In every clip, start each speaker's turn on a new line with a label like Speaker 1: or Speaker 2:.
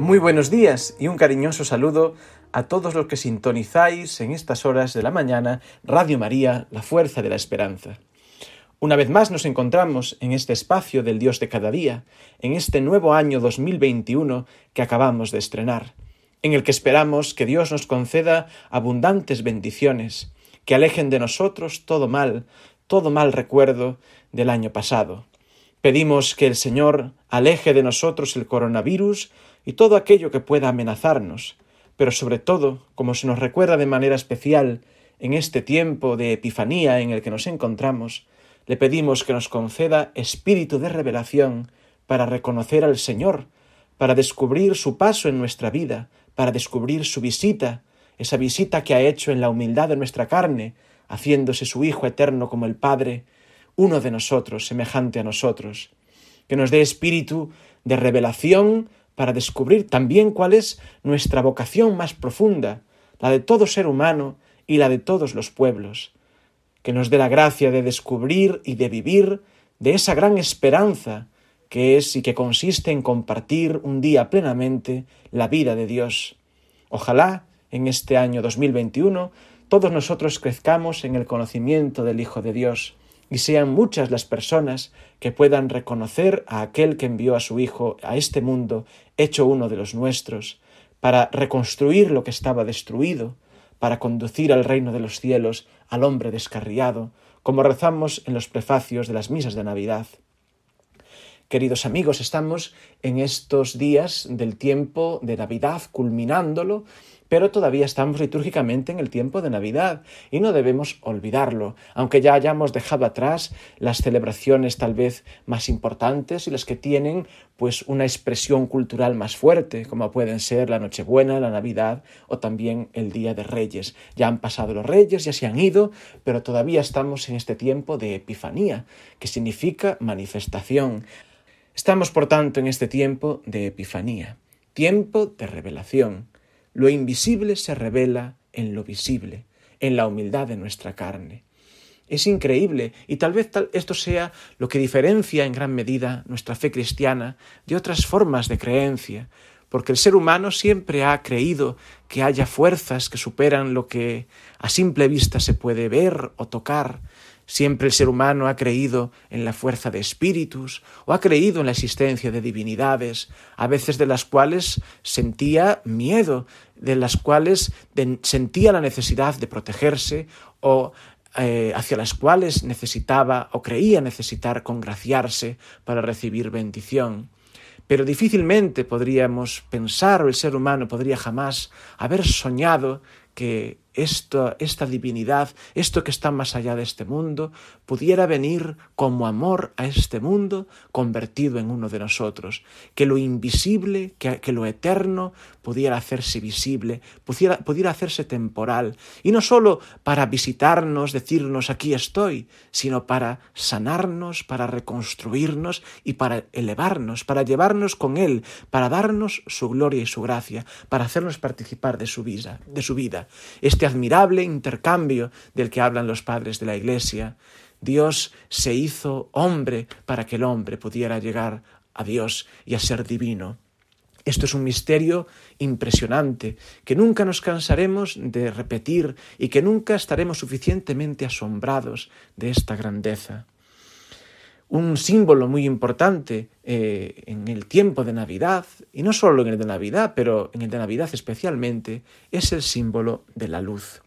Speaker 1: Muy buenos días y un cariñoso saludo a todos los que sintonizáis en estas horas de la mañana Radio María, la fuerza de la esperanza. Una vez más nos encontramos en este espacio del Dios de cada día, en este nuevo año 2021 que acabamos de estrenar, en el que esperamos que Dios nos conceda abundantes bendiciones, que alejen de nosotros todo mal, todo mal recuerdo del año pasado. Pedimos que el Señor aleje de nosotros el coronavirus, y todo aquello que pueda amenazarnos, pero sobre todo, como se nos recuerda de manera especial en este tiempo de Epifanía en el que nos encontramos, le pedimos que nos conceda espíritu de revelación para reconocer al Señor, para descubrir su paso en nuestra vida, para descubrir su visita, esa visita que ha hecho en la humildad de nuestra carne, haciéndose su Hijo eterno como el Padre, uno de nosotros, semejante a nosotros, que nos dé espíritu de revelación para descubrir también cuál es nuestra vocación más profunda, la de todo ser humano y la de todos los pueblos, que nos dé la gracia de descubrir y de vivir de esa gran esperanza que es y que consiste en compartir un día plenamente la vida de Dios. Ojalá en este año 2021 todos nosotros crezcamos en el conocimiento del Hijo de Dios, y sean muchas las personas que puedan reconocer a aquel que envió a su Hijo a este mundo, hecho uno de los nuestros, para reconstruir lo que estaba destruido, para conducir al reino de los cielos al hombre descarriado, como rezamos en los prefacios de las misas de Navidad. Queridos amigos, estamos en estos días del tiempo de Navidad, culminándolo, pero todavía estamos litúrgicamente en el tiempo de Navidad y no debemos olvidarlo, aunque ya hayamos dejado atrás las celebraciones tal vez más importantes y las que tienen pues una expresión cultural más fuerte, como pueden ser la Nochebuena, la Navidad o también el Día de Reyes. Ya han pasado los Reyes, ya se han ido, pero todavía estamos en este tiempo de Epifanía, que significa manifestación. Estamos, por tanto, en este tiempo de Epifanía, tiempo de revelación. Lo invisible se revela en lo visible, en la humildad de nuestra carne. Es increíble y tal vez esto sea lo que diferencia en gran medida nuestra fe cristiana de otras formas de creencia, porque el ser humano siempre ha creído que haya fuerzas que superan lo que a simple vista se puede ver o tocar, Siempre el ser humano ha creído en la fuerza de espíritus o ha creído en la existencia de divinidades, a veces de las cuales sentía miedo, de las cuales sentía la necesidad de protegerse o eh, hacia las cuales necesitaba o creía necesitar congraciarse para recibir bendición. Pero difícilmente podríamos pensar o el ser humano podría jamás haber soñado que esto, esta divinidad, esto que está más allá de este mundo, pudiera venir como amor a este mundo convertido en uno de nosotros, que lo invisible, que, que lo eterno pudiera hacerse visible, pudiera, pudiera hacerse temporal, y no sólo para visitarnos, decirnos aquí estoy, sino para sanarnos, para reconstruirnos y para elevarnos, para llevarnos con Él, para darnos su gloria y su gracia, para hacernos participar de su vida. De su vida este admirable intercambio del que hablan los padres de la Iglesia. Dios se hizo hombre para que el hombre pudiera llegar a Dios y a ser divino. Esto es un misterio impresionante que nunca nos cansaremos de repetir y que nunca estaremos suficientemente asombrados de esta grandeza un símbolo muy importante eh, en el tiempo de Navidad, y no solo en el de Navidad, pero en el de Navidad especialmente, es el símbolo de la luz.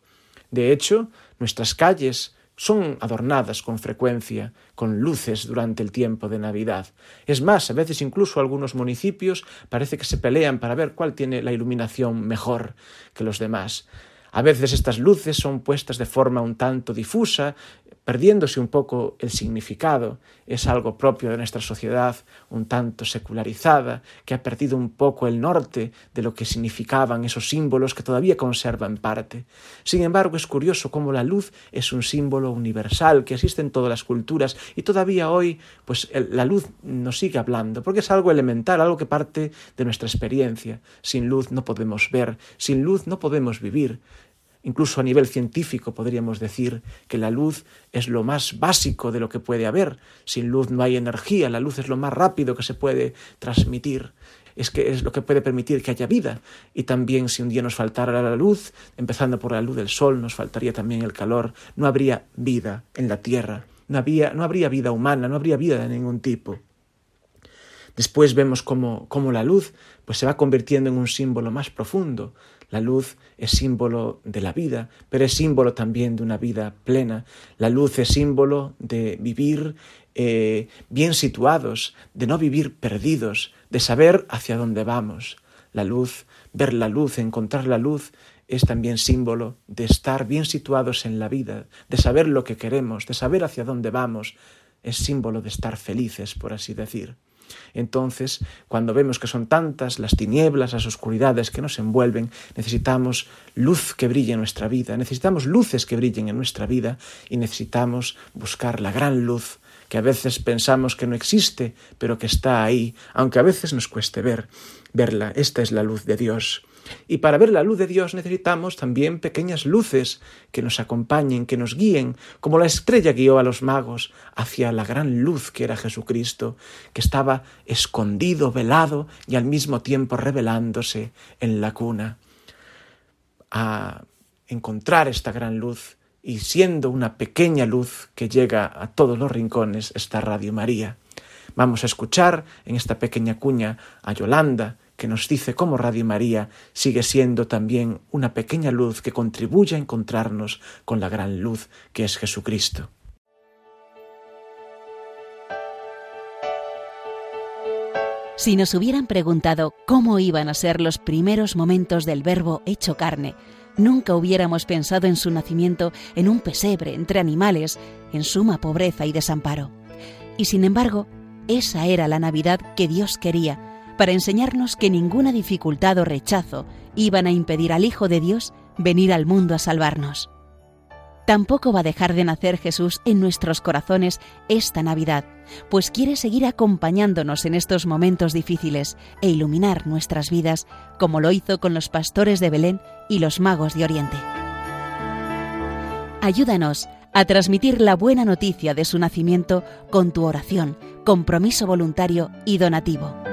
Speaker 1: De hecho, nuestras calles son adornadas con frecuencia con luces durante el tiempo de Navidad. Es más, a veces incluso algunos municipios parece que se pelean para ver cuál tiene la iluminación mejor que los demás. A veces estas luces son puestas de forma un tanto difusa, perdiéndose un poco el significado, es algo propio de nuestra sociedad un tanto secularizada, que ha perdido un poco el norte de lo que significaban esos símbolos que todavía conserva en parte. Sin embargo, es curioso cómo la luz es un símbolo universal que existe en todas las culturas y todavía hoy pues la luz nos sigue hablando, porque es algo elemental, algo que parte de nuestra experiencia. Sin luz no podemos ver, sin luz no podemos vivir. Incluso a nivel científico podríamos decir que la luz es lo más básico de lo que puede haber. Sin luz no hay energía, la luz es lo más rápido que se puede transmitir. Es que es lo que puede permitir que haya vida. Y también si un día nos faltara la luz, empezando por la luz del sol, nos faltaría también el calor, no habría vida en la tierra, no, había, no habría vida humana, no habría vida de ningún tipo. Después vemos cómo, cómo la luz pues, se va convirtiendo en un símbolo más profundo, la luz es símbolo de la vida, pero es símbolo también de una vida plena. La luz es símbolo de vivir eh, bien situados, de no vivir perdidos, de saber hacia dónde vamos. La luz, ver la luz, encontrar la luz, es también símbolo de estar bien situados en la vida, de saber lo que queremos, de saber hacia dónde vamos. Es símbolo de estar felices, por así decir. Entonces, cuando vemos que son tantas las tinieblas, las oscuridades que nos envuelven, necesitamos luz que brille en nuestra vida, necesitamos luces que brillen en nuestra vida y necesitamos buscar la gran luz que a veces pensamos que no existe, pero que está ahí, aunque a veces nos cueste ver, verla. Esta es la luz de Dios. Y para ver la luz de Dios necesitamos también pequeñas luces que nos acompañen, que nos guíen, como la estrella guió a los magos hacia la gran luz que era Jesucristo, que estaba escondido, velado y al mismo tiempo revelándose en la cuna. A encontrar esta gran luz y siendo una pequeña luz que llega a todos los rincones está Radio María. Vamos a escuchar en esta pequeña cuña a Yolanda, que nos dice cómo Radio María sigue siendo también una pequeña luz que contribuye a encontrarnos con la gran luz que es Jesucristo.
Speaker 2: Si nos hubieran preguntado cómo iban a ser los primeros momentos del Verbo hecho carne, nunca hubiéramos pensado en su nacimiento en un pesebre entre animales, en suma pobreza y desamparo. Y sin embargo, esa era la Navidad que Dios quería para enseñarnos que ninguna dificultad o rechazo iban a impedir al Hijo de Dios venir al mundo a salvarnos. Tampoco va a dejar de nacer Jesús en nuestros corazones esta Navidad, pues quiere seguir acompañándonos en estos momentos difíciles e iluminar nuestras vidas como lo hizo con los pastores de Belén y los magos de Oriente. Ayúdanos a transmitir la buena noticia de su nacimiento con tu oración, compromiso voluntario y donativo.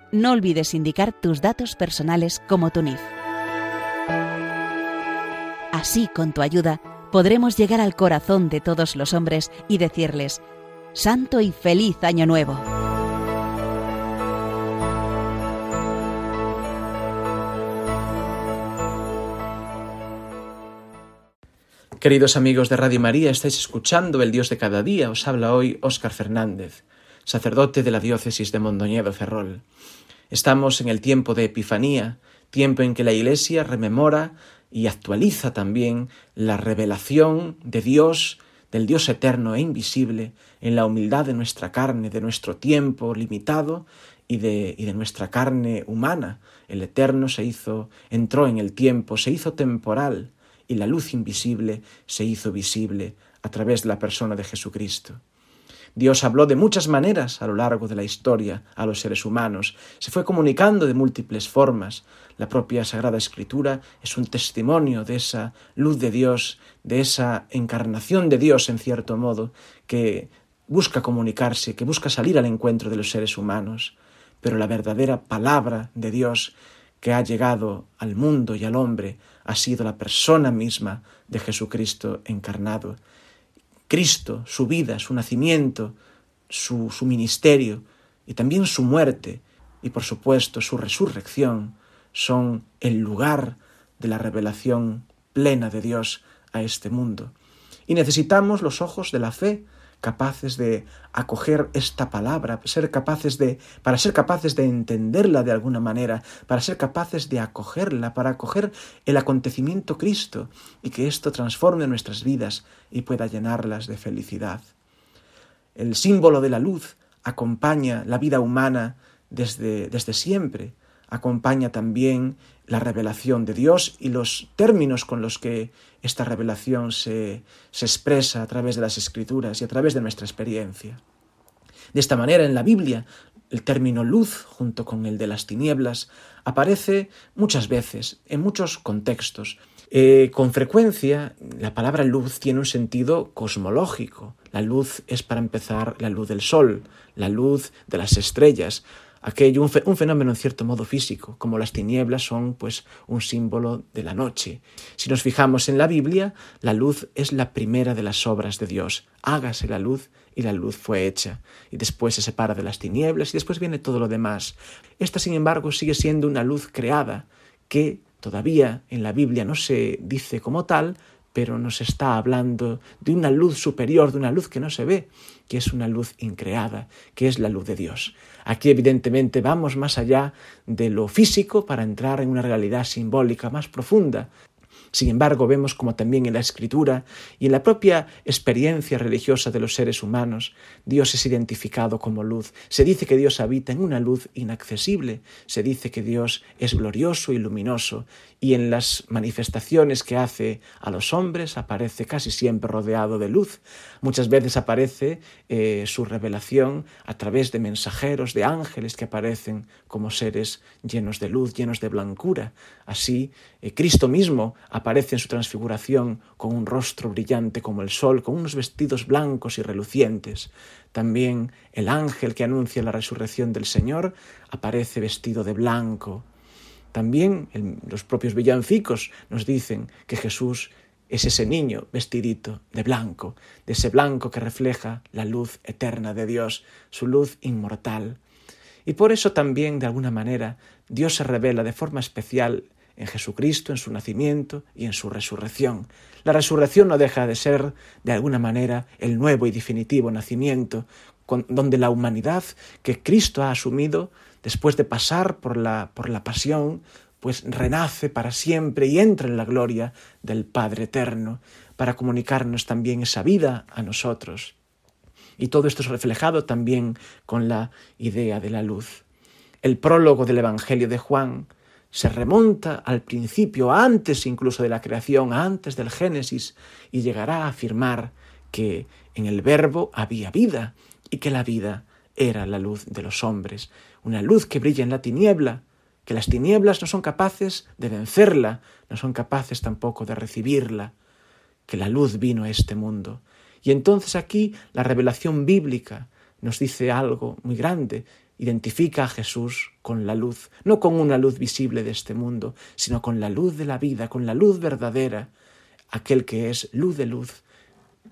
Speaker 2: no olvides indicar tus datos personales como tu NIF. Así, con tu ayuda, podremos llegar al corazón de todos los hombres y decirles, Santo y feliz Año Nuevo.
Speaker 1: Queridos amigos de Radio María, estáis escuchando El Dios de cada día. Os habla hoy Óscar Fernández sacerdote de la diócesis de Mondoñedo Ferrol. Estamos en el tiempo de Epifanía, tiempo en que la Iglesia rememora y actualiza también la revelación de Dios, del Dios eterno e invisible, en la humildad de nuestra carne, de nuestro tiempo limitado y de, y de nuestra carne humana. El eterno se hizo, entró en el tiempo, se hizo temporal, y la luz invisible se hizo visible a través de la persona de Jesucristo. Dios habló de muchas maneras a lo largo de la historia a los seres humanos, se fue comunicando de múltiples formas. La propia Sagrada Escritura es un testimonio de esa luz de Dios, de esa encarnación de Dios, en cierto modo, que busca comunicarse, que busca salir al encuentro de los seres humanos. Pero la verdadera palabra de Dios que ha llegado al mundo y al hombre ha sido la persona misma de Jesucristo encarnado Cristo, su vida, su nacimiento, su, su ministerio y también su muerte y por supuesto su resurrección son el lugar de la revelación plena de Dios a este mundo. Y necesitamos los ojos de la fe capaces de acoger esta palabra, ser capaces de, para ser capaces de entenderla de alguna manera, para ser capaces de acogerla, para acoger el acontecimiento Cristo y que esto transforme nuestras vidas y pueda llenarlas de felicidad. El símbolo de la luz acompaña la vida humana desde, desde siempre, acompaña también la revelación de Dios y los términos con los que esta revelación se, se expresa a través de las escrituras y a través de nuestra experiencia. De esta manera, en la Biblia, el término luz, junto con el de las tinieblas, aparece muchas veces, en muchos contextos. Eh, con frecuencia, la palabra luz tiene un sentido cosmológico. La luz es, para empezar, la luz del sol, la luz de las estrellas, aquello, un, fenómeno en cierto modo físico, como las tinieblas son pues un símbolo de la noche. Si nos fijamos en la Biblia, la luz es la primera de las obras de Dios. Hágase la luz y la luz fue hecha. Y después se separa de las tinieblas y después viene todo lo demás. Esta, sin embargo, sigue siendo una luz creada que todavía en la Biblia no se dice como tal, pero nos está hablando de una luz superior, de una luz que no se ve, que es una luz increada, que es la luz de Dios. Aquí evidentemente vamos más allá de lo físico para entrar en una realidad simbólica más profunda, sin embargo, vemos como también en la escritura y en la propia experiencia religiosa de los seres humanos, Dios es identificado como luz. Se dice que Dios habita en una luz inaccesible, se dice que Dios es glorioso y luminoso, y en las manifestaciones que hace a los hombres aparece casi siempre rodeado de luz. Muchas veces aparece eh, su revelación a través de mensajeros, de ángeles que aparecen como seres llenos de luz, llenos de blancura. Así, eh, Cristo mismo aparece en su transfiguración con un rostro brillante como el sol, con unos vestidos blancos y relucientes. También el ángel que anuncia la resurrección del Señor aparece vestido de blanco. También los propios villancicos nos dicen que Jesús es ese niño vestidito de blanco, de ese blanco que refleja la luz eterna de Dios, su luz inmortal. Y por eso también, de alguna manera, Dios se revela de forma especial en Jesucristo, en su nacimiento y en su resurrección. La resurrección no deja de ser, de alguna manera, el nuevo y definitivo nacimiento, donde la humanidad que Cristo ha asumido, después de pasar por la, por la pasión, pues renace para siempre y entra en la gloria del Padre Eterno, para comunicarnos también esa vida a nosotros. Y todo esto es reflejado también con la idea de la luz. El prólogo del Evangelio de Juan se remonta al principio, antes incluso de la creación, antes del Génesis, y llegará a afirmar que en el Verbo había vida y que la vida era la luz de los hombres, una luz que brilla en la tiniebla, que las tinieblas no son capaces de vencerla, no son capaces tampoco de recibirla, que la luz vino a este mundo. Y entonces aquí la revelación bíblica nos dice algo muy grande, identifica a Jesús con la luz, no con una luz visible de este mundo, sino con la luz de la vida, con la luz verdadera, aquel que es luz de luz,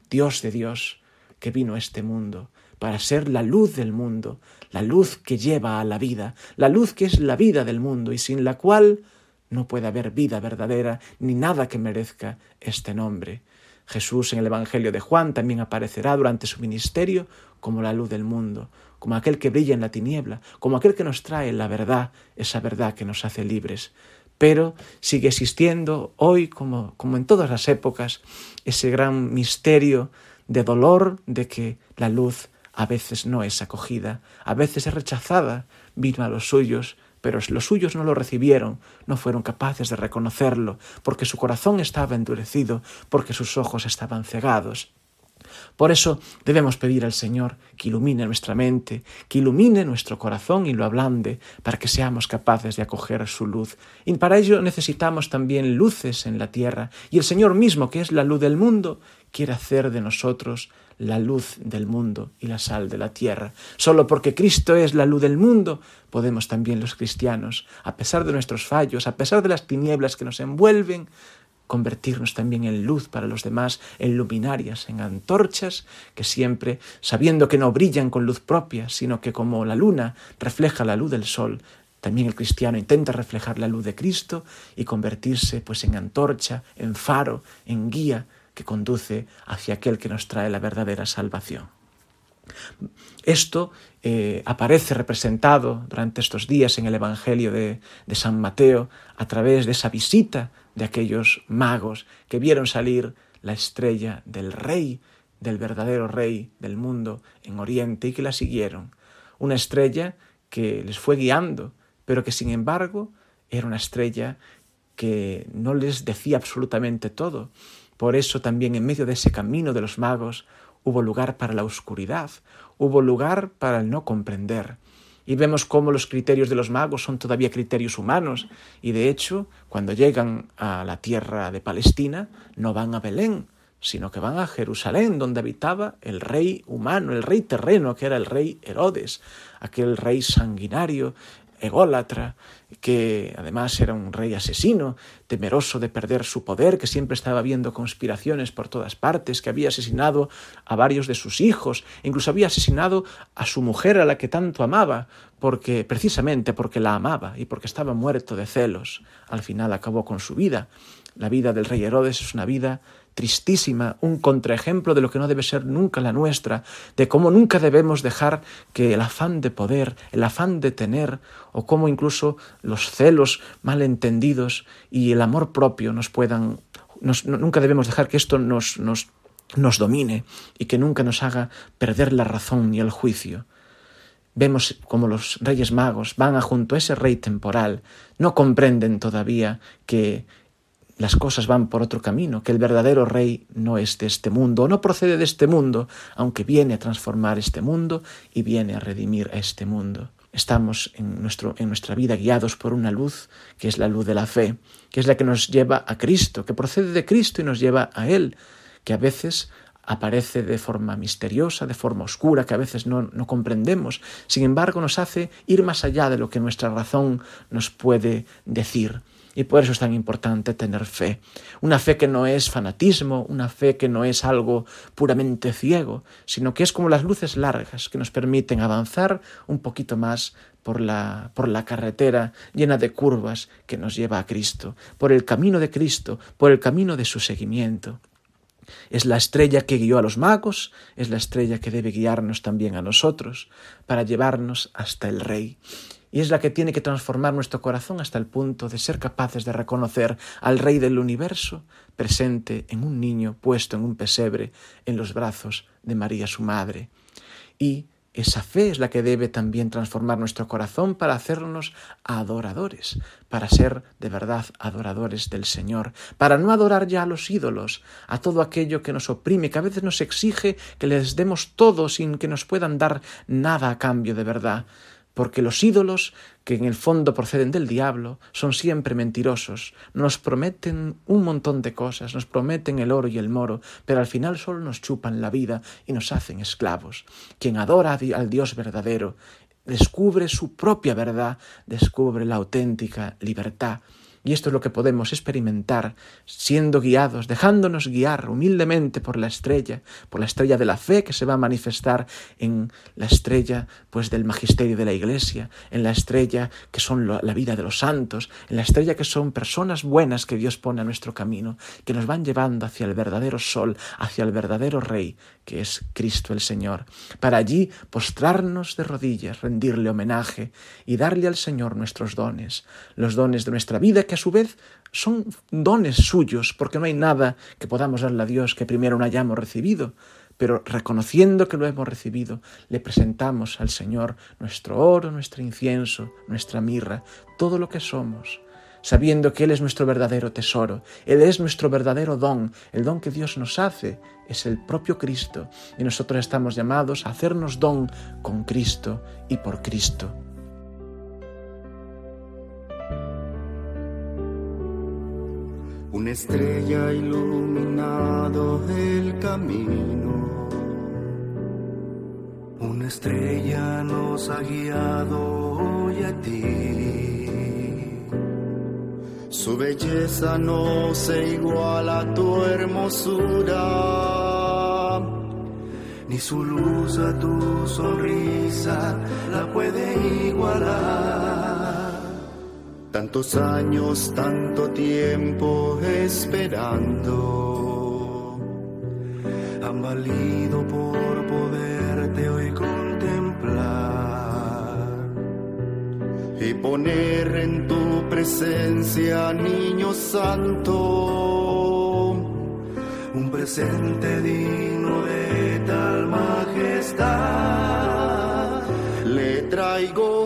Speaker 1: Dios de Dios, que vino a este mundo para ser la luz del mundo, la luz que lleva a la vida, la luz que es la vida del mundo y sin la cual no puede haber vida verdadera ni nada que merezca este nombre. Jesús en el Evangelio de Juan también aparecerá durante su ministerio como la luz del mundo, como aquel que brilla en la tiniebla, como aquel que nos trae la verdad, esa verdad que nos hace libres. Pero sigue existiendo hoy, como, como en todas las épocas, ese gran misterio de dolor de que la luz a veces no es acogida, a veces es rechazada, vino a los suyos, pero los suyos no lo recibieron, no fueron capaces de reconocerlo, porque su corazón estaba endurecido, porque sus ojos estaban cegados. Por eso debemos pedir al Señor que ilumine nuestra mente, que ilumine nuestro corazón y lo ablande, para que seamos capaces de acoger su luz. Y para ello necesitamos también luces en la tierra, y el Señor mismo, que es la luz del mundo, quiere hacer de nosotros la luz del mundo y la sal de la tierra. Solo porque Cristo es la luz del mundo, podemos también los cristianos, a pesar de nuestros fallos, a pesar de las tinieblas que nos envuelven, convertirnos también en luz para los demás, en luminarias, en antorchas, que siempre, sabiendo que no brillan con luz propia, sino que como la luna refleja la luz del sol, también el cristiano intenta reflejar la luz de Cristo y convertirse pues en antorcha, en faro, en guía que conduce hacia aquel que nos trae la verdadera salvación. Esto eh, aparece representado durante estos días en el Evangelio de, de San Mateo a través de esa visita de aquellos magos que vieron salir la estrella del rey, del verdadero rey del mundo en Oriente y que la siguieron. Una estrella que les fue guiando, pero que sin embargo era una estrella que no les decía absolutamente todo. Por eso también en medio de ese camino de los magos hubo lugar para la oscuridad, hubo lugar para el no comprender. Y vemos cómo los criterios de los magos son todavía criterios humanos. Y de hecho, cuando llegan a la tierra de Palestina, no van a Belén, sino que van a Jerusalén, donde habitaba el rey humano, el rey terreno, que era el rey Herodes, aquel rey sanguinario ególatra, que además era un rey asesino, temeroso de perder su poder, que siempre estaba viendo conspiraciones por todas partes, que había asesinado a varios de sus hijos, incluso había asesinado a su mujer a la que tanto amaba, porque precisamente porque la amaba y porque estaba muerto de celos. Al final acabó con su vida. La vida del rey Herodes es una vida tristísima, un contraejemplo de lo que no debe ser nunca la nuestra, de cómo nunca debemos dejar que el afán de poder, el afán de tener, o cómo incluso los celos malentendidos y el amor propio nos puedan, nunca debemos dejar que esto nos, nos, nos domine y que nunca nos haga perder la razón y el juicio. Vemos como los reyes magos van junto a ese rey temporal, no comprenden todavía que las cosas van por otro camino, que el verdadero rey no es de este mundo, no procede de este mundo, aunque viene a transformar este mundo y viene a redimir a este mundo. Estamos en, nuestro, en nuestra vida guiados por una luz, que es la luz de la fe, que es la que nos lleva a Cristo, que procede de Cristo y nos lleva a Él, que a veces aparece de forma misteriosa, de forma oscura, que a veces no, no, comprendemos. Sin embargo, nos hace ir más allá de lo que nuestra razón nos puede decir. Y por eso es tan importante tener fe. Una fe que no es fanatismo, una fe que no es algo puramente ciego, sino que es como las luces largas que nos permiten avanzar un poquito más por la, por la carretera llena de curvas que nos lleva a Cristo, por el camino de Cristo, por el camino de su seguimiento. Es la estrella que guió a los magos, es la estrella que debe guiarnos también a nosotros, para llevarnos hasta el Rey y es la que tiene que transformar nuestro corazón hasta el punto de ser capaces de reconocer al Rey del universo presente en un niño puesto en un pesebre en los brazos de María su Madre. Y esa fe es la que debe también transformar nuestro corazón para hacernos adoradores, para ser de verdad adoradores del Señor, para no adorar ya a los ídolos, a todo aquello que nos oprime, que a veces nos exige que les demos todo sin que nos puedan dar nada a cambio de verdad, porque los ídolos, que en el fondo proceden del diablo, son siempre mentirosos, nos prometen un montón de cosas, nos prometen el oro y el moro, pero al final solo nos chupan la vida y nos hacen esclavos. Quien adora al Dios verdadero descubre su propia verdad, descubre la auténtica libertad, y esto es lo que podemos experimentar siendo guiados, dejándonos guiar humildemente por la estrella, por la estrella de la fe que se va a manifestar en la estrella pues del magisterio de la iglesia, en la estrella que son la vida de los santos, en la estrella que son personas buenas que Dios pone a nuestro camino, que nos van llevando hacia el verdadero sol, hacia el verdadero rey, que es Cristo el Señor, para allí postrarnos de rodillas, rendirle homenaje y darle al Señor nuestros dones, los dones de nuestra vida que a su vez son dones suyos, porque no hay nada que podamos darle a Dios que primero no hayamos recibido, pero reconociendo que lo hemos recibido, le presentamos al Señor nuestro oro, nuestro incienso, nuestra mirra, todo lo que somos, sabiendo que Él es nuestro verdadero tesoro, Él es nuestro verdadero don, el don que Dios nos hace es el propio Cristo, y nosotros estamos llamados a hacernos don con Cristo y por Cristo.
Speaker 3: Una estrella iluminado el camino. Una estrella nos ha guiado hoy a ti. Su belleza no se iguala a tu hermosura, ni su luz a tu sonrisa la puede igualar. Tantos años, tanto tiempo esperando, han valido por poderte hoy y poner en tu presencia, niño santo, un presente digno de tal majestad. Le traigo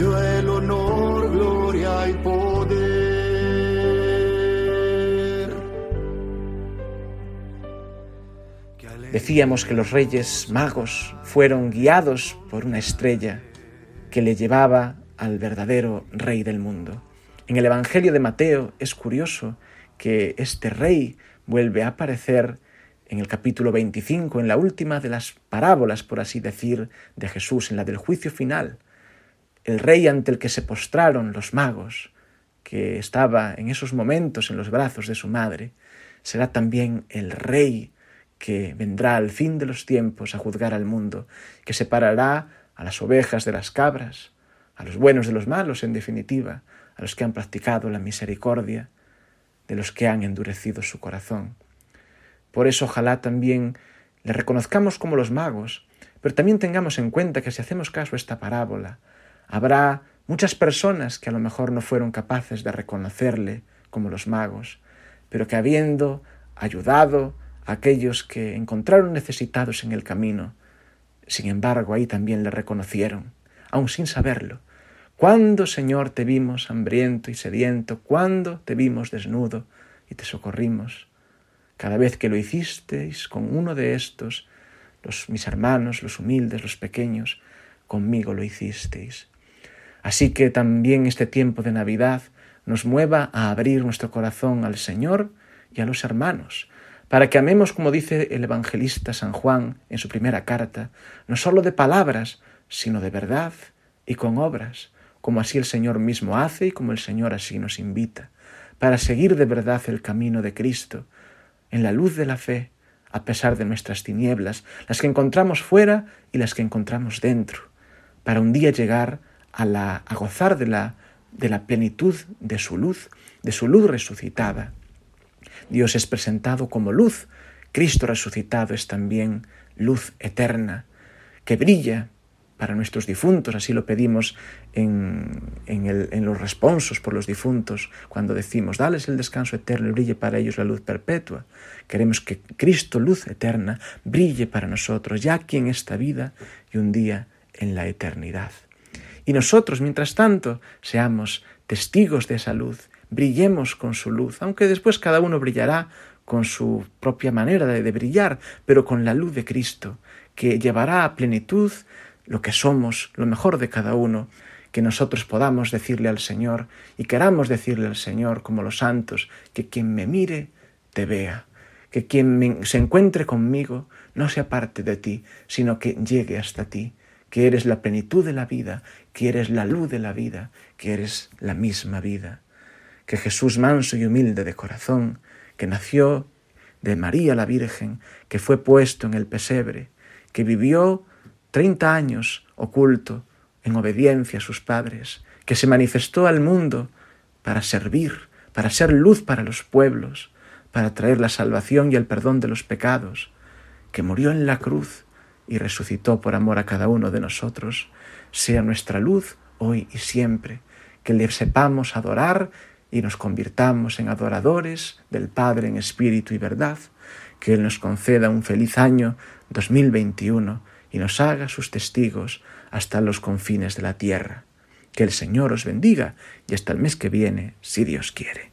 Speaker 3: el honor, gloria y poder.
Speaker 1: Decíamos que los reyes magos fueron guiados por una estrella que le llevaba al verdadero rey del mundo. En el Evangelio de Mateo es curioso que este rey vuelve a aparecer en el capítulo 25, en la última de las parábolas, por así decir, de Jesús, en la del juicio final el rey ante el que se postraron los magos, que estaba en esos momentos en los brazos de su madre, será también el rey que vendrá al fin de los tiempos a juzgar al mundo, que separará a las ovejas de las cabras, a los buenos de los malos, en definitiva, a los que han practicado la misericordia, de los que han endurecido su corazón. Por eso ojalá también le reconozcamos como los magos, pero también tengamos en cuenta que si hacemos caso a esta parábola, Habrá muchas personas que a lo mejor no fueron capaces de reconocerle como los magos, pero que habiendo ayudado a aquellos que encontraron necesitados en el camino, sin embargo ahí también le reconocieron, aun sin saberlo. ¿Cuándo, Señor, te vimos hambriento y sediento? ¿Cuándo te vimos desnudo y te socorrimos? Cada vez que lo hicisteis con uno de estos, los mis hermanos, los humildes, los pequeños, conmigo lo hicisteis. Así que también este tiempo de Navidad nos mueva a abrir nuestro corazón al Señor y a los hermanos, para que amemos, como dice el evangelista San Juan en su primera carta, no sólo de palabras, sino de verdad y con obras, como así el Señor mismo hace y como el Señor así nos invita, para seguir de verdad el camino de Cristo, en la luz de la fe, a pesar de nuestras tinieblas, las que encontramos fuera y las que encontramos dentro, para un día llegar a, gozar de la, plenitud de su luz, de su luz resucitada. Dios es presentado como luz, Cristo resucitado es también luz eterna, que brilla para nuestros difuntos, así lo pedimos en, en, en, los responsos por los difuntos, cuando decimos, dales el descanso eterno y brille para ellos la luz perpetua. Queremos que Cristo, luz eterna, brille para nosotros, ya aquí en esta vida y un día en la eternidad. Y nosotros, mientras tanto, seamos testigos de esa luz, brillemos con su luz, aunque después cada uno brillará con su propia manera de, de, brillar, pero con la luz de Cristo, que llevará a plenitud lo que somos, lo mejor de cada uno, que nosotros podamos decirle al Señor y queramos decirle al Señor como los santos, que quien me mire te vea, que quien se encuentre conmigo no se aparte de ti, sino que llegue hasta ti, que eres la plenitud de la vida, que eres la luz de la vida, que eres la misma vida. Que Jesús manso y humilde de corazón, que nació de María la Virgen, que fue puesto en el pesebre, que vivió treinta años oculto en obediencia a sus padres, que se manifestó al mundo para servir, para ser luz para los pueblos, para traer la salvación y el perdón de los pecados, que murió en la cruz y resucitó por amor a cada uno de nosotros, sea nuestra luz hoy y siempre, que le sepamos adorar y nos convirtamos en adoradores del Padre en espíritu y verdad, que Él nos conceda un feliz año 2021 y nos haga sus testigos hasta los confines de la tierra. Que el Señor os bendiga y hasta el mes que viene, si Dios quiere.